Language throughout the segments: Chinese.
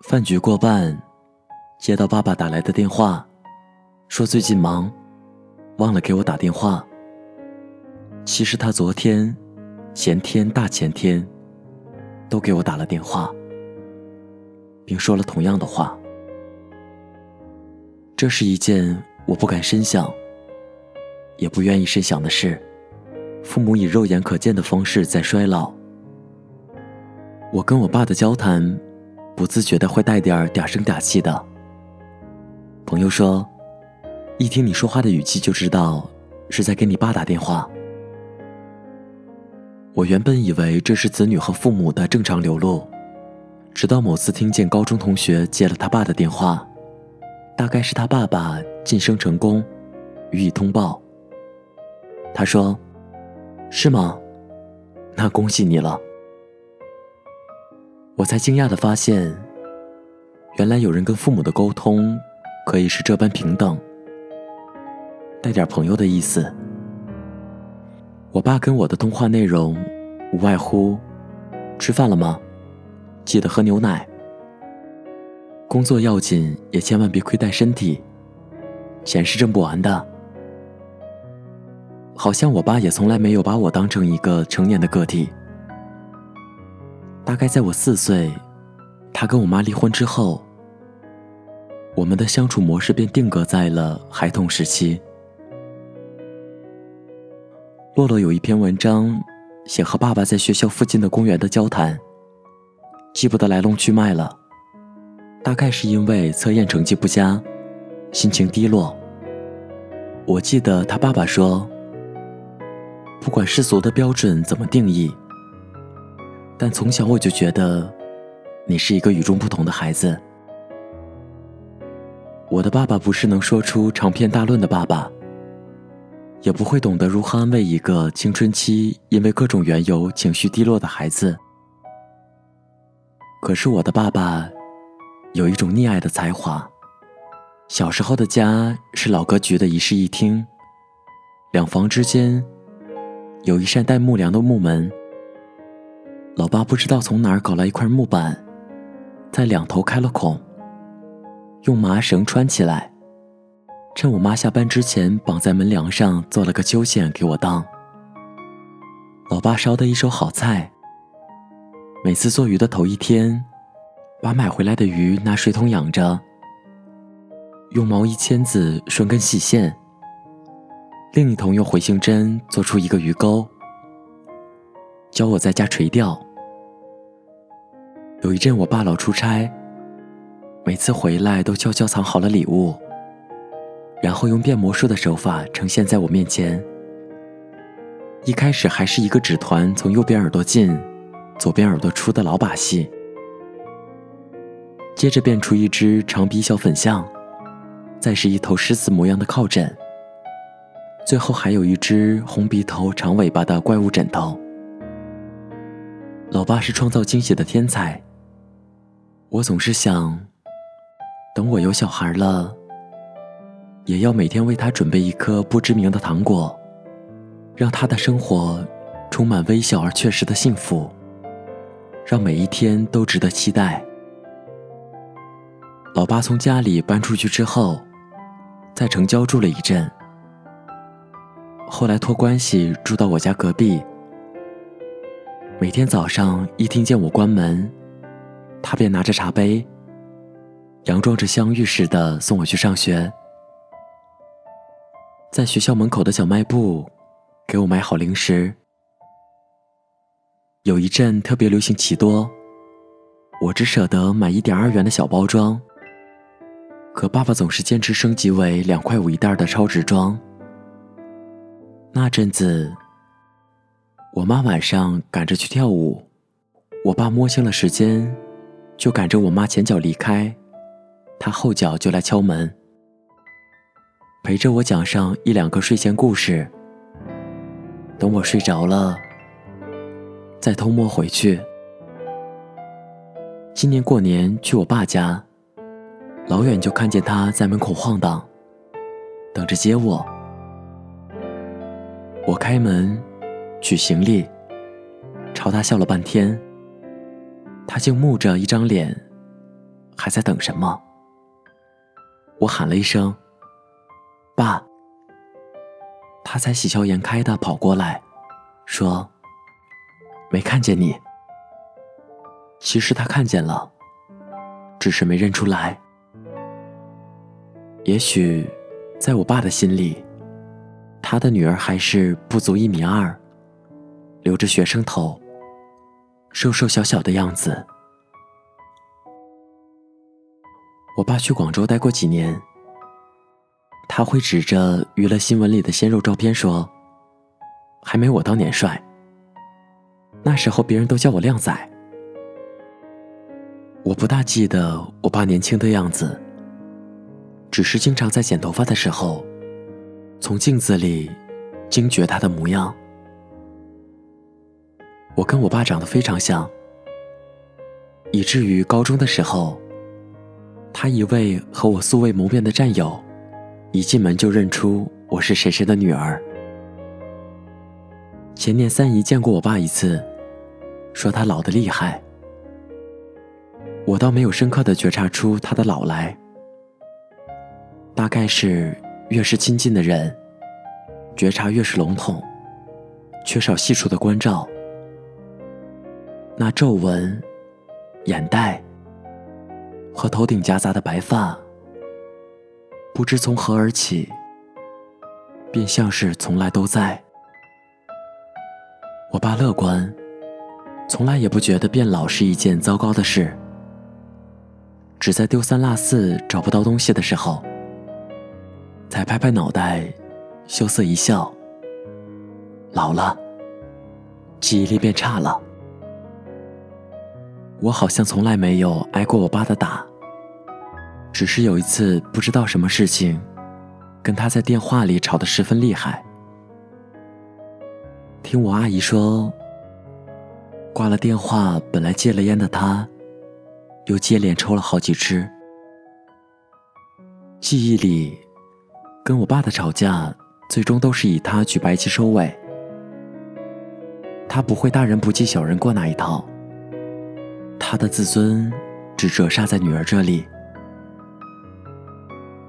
饭局过半，接到爸爸打来的电话，说最近忙，忘了给我打电话。其实他昨天、前天、大前天，都给我打了电话，并说了同样的话。这是一件我不敢深想，也不愿意深想的是。父母以肉眼可见的方式在衰老，我跟我爸的交谈。不自觉的会带点嗲声嗲气的。朋友说，一听你说话的语气就知道是在给你爸打电话。我原本以为这是子女和父母的正常流露，直到某次听见高中同学接了他爸的电话，大概是他爸爸晋升成功，予以通报。他说：“是吗？那恭喜你了。”我才惊讶的发现，原来有人跟父母的沟通可以是这般平等，带点朋友的意思。我爸跟我的通话内容无外乎：吃饭了吗？记得喝牛奶。工作要紧，也千万别亏待身体，钱是挣不完的。好像我爸也从来没有把我当成一个成年的个体。大概在我四岁，他跟我妈离婚之后，我们的相处模式便定格在了孩童时期。洛洛有一篇文章，写和爸爸在学校附近的公园的交谈，记不得来龙去脉了。大概是因为测验成绩不佳，心情低落。我记得他爸爸说：“不管世俗的标准怎么定义。”但从小我就觉得，你是一个与众不同的孩子。我的爸爸不是能说出长篇大论的爸爸，也不会懂得如何安慰一个青春期因为各种缘由情绪低落的孩子。可是我的爸爸有一种溺爱的才华。小时候的家是老格局的一室一厅，两房之间有一扇带木梁的木门。老爸不知道从哪儿搞来一块木板，在两头开了孔，用麻绳穿起来，趁我妈下班之前绑在门梁上，做了个揪线给我当。老爸烧的一手好菜。每次做鱼的头一天，把买回来的鱼拿水桶养着，用毛衣签子顺根细线，另一头用回形针做出一个鱼钩，教我在家垂钓。有一阵，我爸老出差，每次回来都悄悄藏好了礼物，然后用变魔术的手法呈现在我面前。一开始还是一个纸团从右边耳朵进，左边耳朵出的老把戏，接着变出一只长鼻小粉象，再是一头狮子模样的靠枕，最后还有一只红鼻头长尾巴的怪物枕头。老爸是创造惊喜的天才。我总是想，等我有小孩了，也要每天为他准备一颗不知名的糖果，让他的生活充满微小而确实的幸福，让每一天都值得期待。老爸从家里搬出去之后，在城郊住了一阵，后来托关系住到我家隔壁，每天早上一听见我关门。他便拿着茶杯，佯装着相遇似的送我去上学，在学校门口的小卖部，给我买好零食。有一阵特别流行奇多，我只舍得买一点二元的小包装，可爸爸总是坚持升级为两块五一袋的超值装。那阵子，我妈晚上赶着去跳舞，我爸摸清了时间。就赶着我妈前脚离开，他后脚就来敲门，陪着我讲上一两个睡前故事。等我睡着了，再偷摸回去。今年过年去我爸家，老远就看见他在门口晃荡，等着接我。我开门，取行李，朝他笑了半天。他竟木着一张脸，还在等什么？我喊了一声：“爸。”他才喜笑颜开的跑过来，说：“没看见你。”其实他看见了，只是没认出来。也许，在我爸的心里，他的女儿还是不足一米二，留着学生头，瘦瘦小小的样子。我爸去广州待过几年。他会指着娱乐新闻里的鲜肉照片说：“还没我当年帅。”那时候别人都叫我靓仔。我不大记得我爸年轻的样子，只是经常在剪头发的时候，从镜子里惊觉他的模样。我跟我爸长得非常像，以至于高中的时候，他一位和我素未谋面的战友。一进门就认出我是谁谁的女儿。前年三姨见过我爸一次，说他老的厉害。我倒没有深刻的觉察出他的老来，大概是越是亲近的人，觉察越是笼统，缺少细处的关照。那皱纹、眼袋和头顶夹杂的白发。不知从何而起，便像是从来都在。我爸乐观，从来也不觉得变老是一件糟糕的事。只在丢三落四找不到东西的时候，才拍拍脑袋，羞涩一笑。老了，记忆力变差了。我好像从来没有挨过我爸的打。只是有一次不知道什么事情，跟他在电话里吵得十分厉害。听我阿姨说，挂了电话，本来戒了烟的他，又接连抽了好几支。记忆里，跟我爸的吵架，最终都是以他举白旗收尾。他不会大人不计小人过那一套，他的自尊只折煞在女儿这里。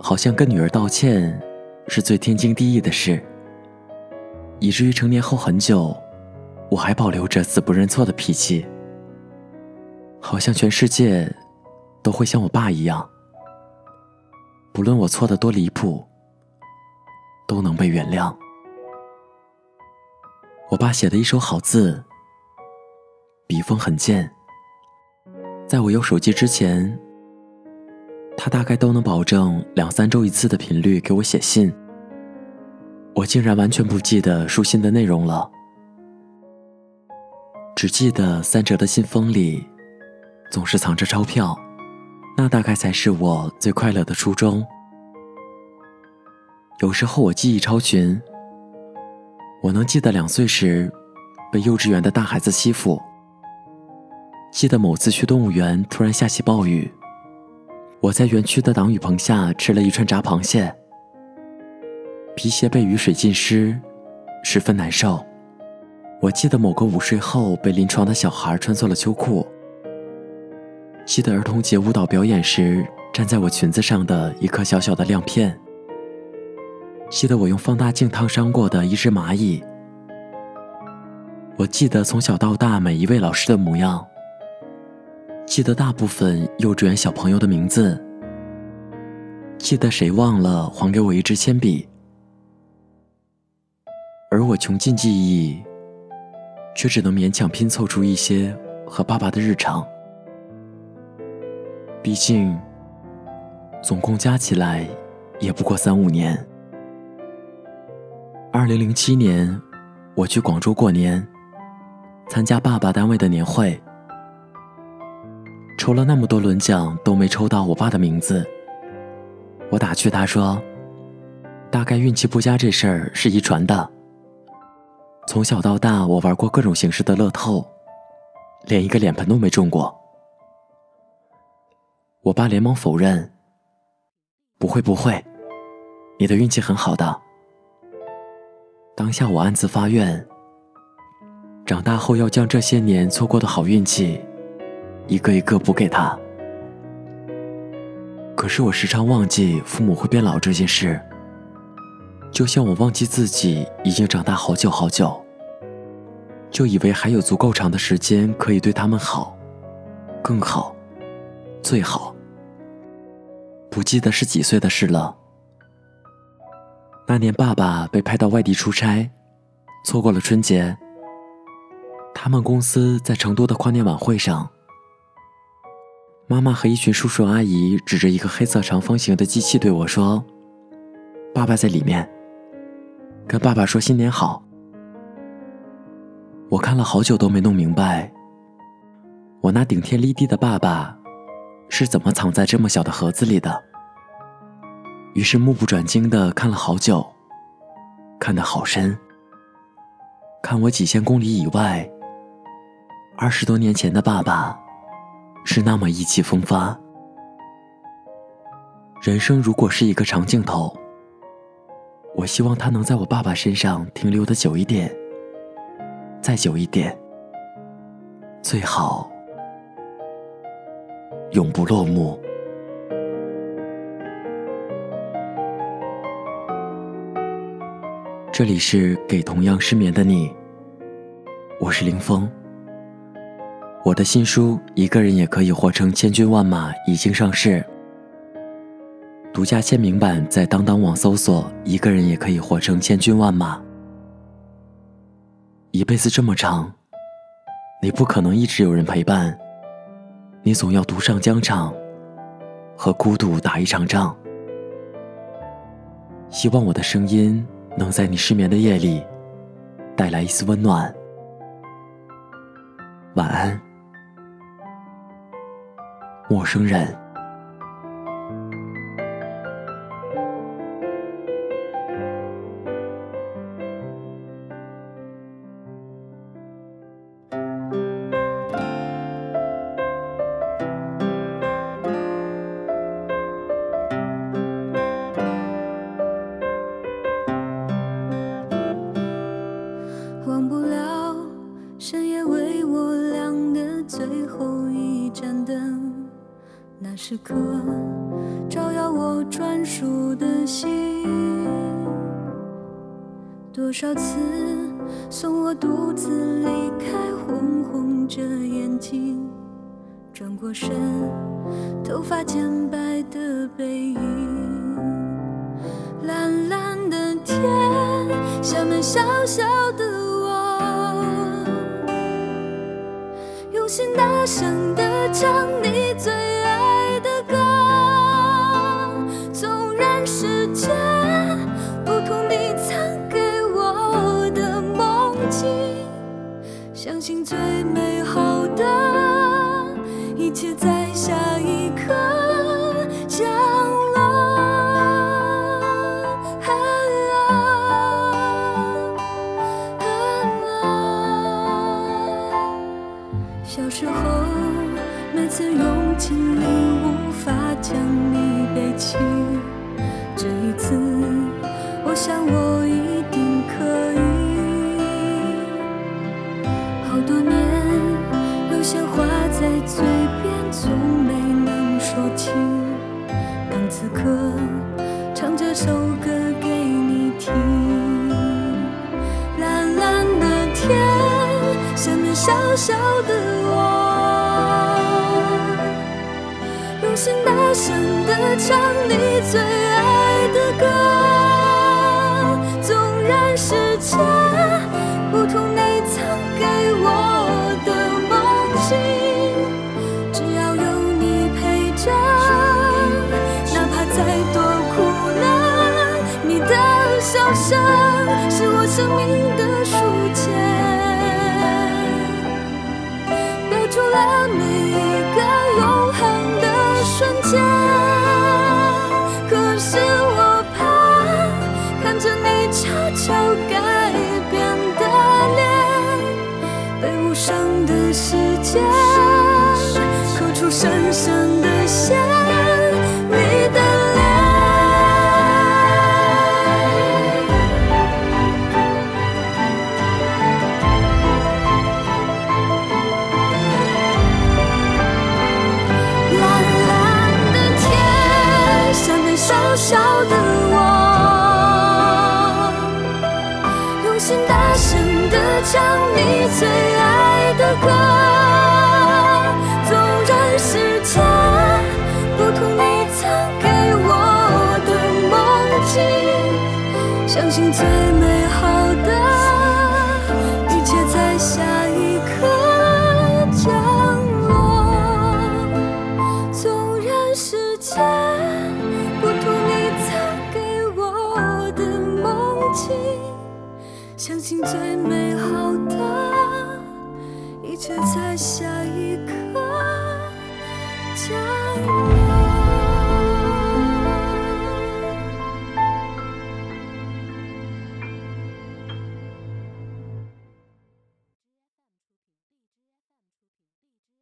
好像跟女儿道歉是最天经地义的事，以至于成年后很久，我还保留着死不认错的脾气。好像全世界都会像我爸一样，不论我错的多离谱，都能被原谅。我爸写的一手好字，笔锋很贱，在我有手机之前。他大概都能保证两三周一次的频率给我写信，我竟然完全不记得书信的内容了，只记得三折的信封里总是藏着钞票，那大概才是我最快乐的初衷。有时候我记忆超群，我能记得两岁时被幼稚园的大孩子欺负，记得某次去动物园突然下起暴雨。我在园区的挡雨棚下吃了一串炸螃蟹，皮鞋被雨水浸湿，十分难受。我记得某个午睡后被临床的小孩穿错了秋裤，记得儿童节舞蹈表演时站在我裙子上的一颗小小的亮片，记得我用放大镜烫伤过的一只蚂蚁。我记得从小到大每一位老师的模样。记得大部分幼稚园小朋友的名字。记得谁忘了还给我一支铅笔，而我穷尽记忆，却只能勉强拼凑出一些和爸爸的日常。毕竟，总共加起来也不过三五年。二零零七年，我去广州过年，参加爸爸单位的年会。抽了那么多轮奖都没抽到我爸的名字，我打趣他说：“大概运气不佳这事儿是遗传的。从小到大我玩过各种形式的乐透，连一个脸盆都没中过。”我爸连忙否认：“不会不会，你的运气很好的。当下我暗自发愿，长大后要将这些年错过的好运气，一个一个补给他。可是我时常忘记父母会变老这件事，就像我忘记自己已经长大好久好久，就以为还有足够长的时间可以对他们好，更好，最好。不记得是几岁的事了。那年，爸爸被派到外地出差，错过了春节。他们公司在成都的跨年晚会上，妈妈和一群叔叔阿姨指着一个黑色长方形的机器对我说：“爸爸在里面，跟爸爸说新年好。”我看了好久都没弄明白，我那顶天立地的爸爸是怎么藏在这么小的盒子里的。于是目不转睛的看了好久，看得好深。看我几千公里以外，二十多年前的爸爸，是那么意气风发。人生如果是一个长镜头，我希望他能在我爸爸身上停留的久一点，再久一点，最好永不落幕。这里是给同样失眠的你，我是林峰。我的新书《一个人也可以活成千军万马》已经上市，独家签名版在当当网搜索“一个人也可以活成千军万马”。一辈子这么长，你不可能一直有人陪伴，你总要独上疆场，和孤独打一场仗。希望我的声音。能在你失眠的夜里带来一丝温暖。晚安，陌生人。为我亮的最后一盏灯，那时刻照耀我专属的心，多少次送我独自离开，红红着眼睛，转过身，头发渐白的背影，蓝蓝的天下面小小的心大声地唱你最爱的歌，纵然世界不同，你曾给我的梦境，相信最美。小时候，每次用尽力无法将你背起，这一次，我想我一定可以。好多年，有些话在嘴边从没能说清，当此刻。小小的我，用心大声地唱你最爱的歌，纵然世界不同你曾给我的梦境，只要有你陪着，哪怕再多苦难，你的笑声是我生命的书签。住了每一个永恒的瞬间，可是我怕看着你悄悄改变的脸，被无声的时间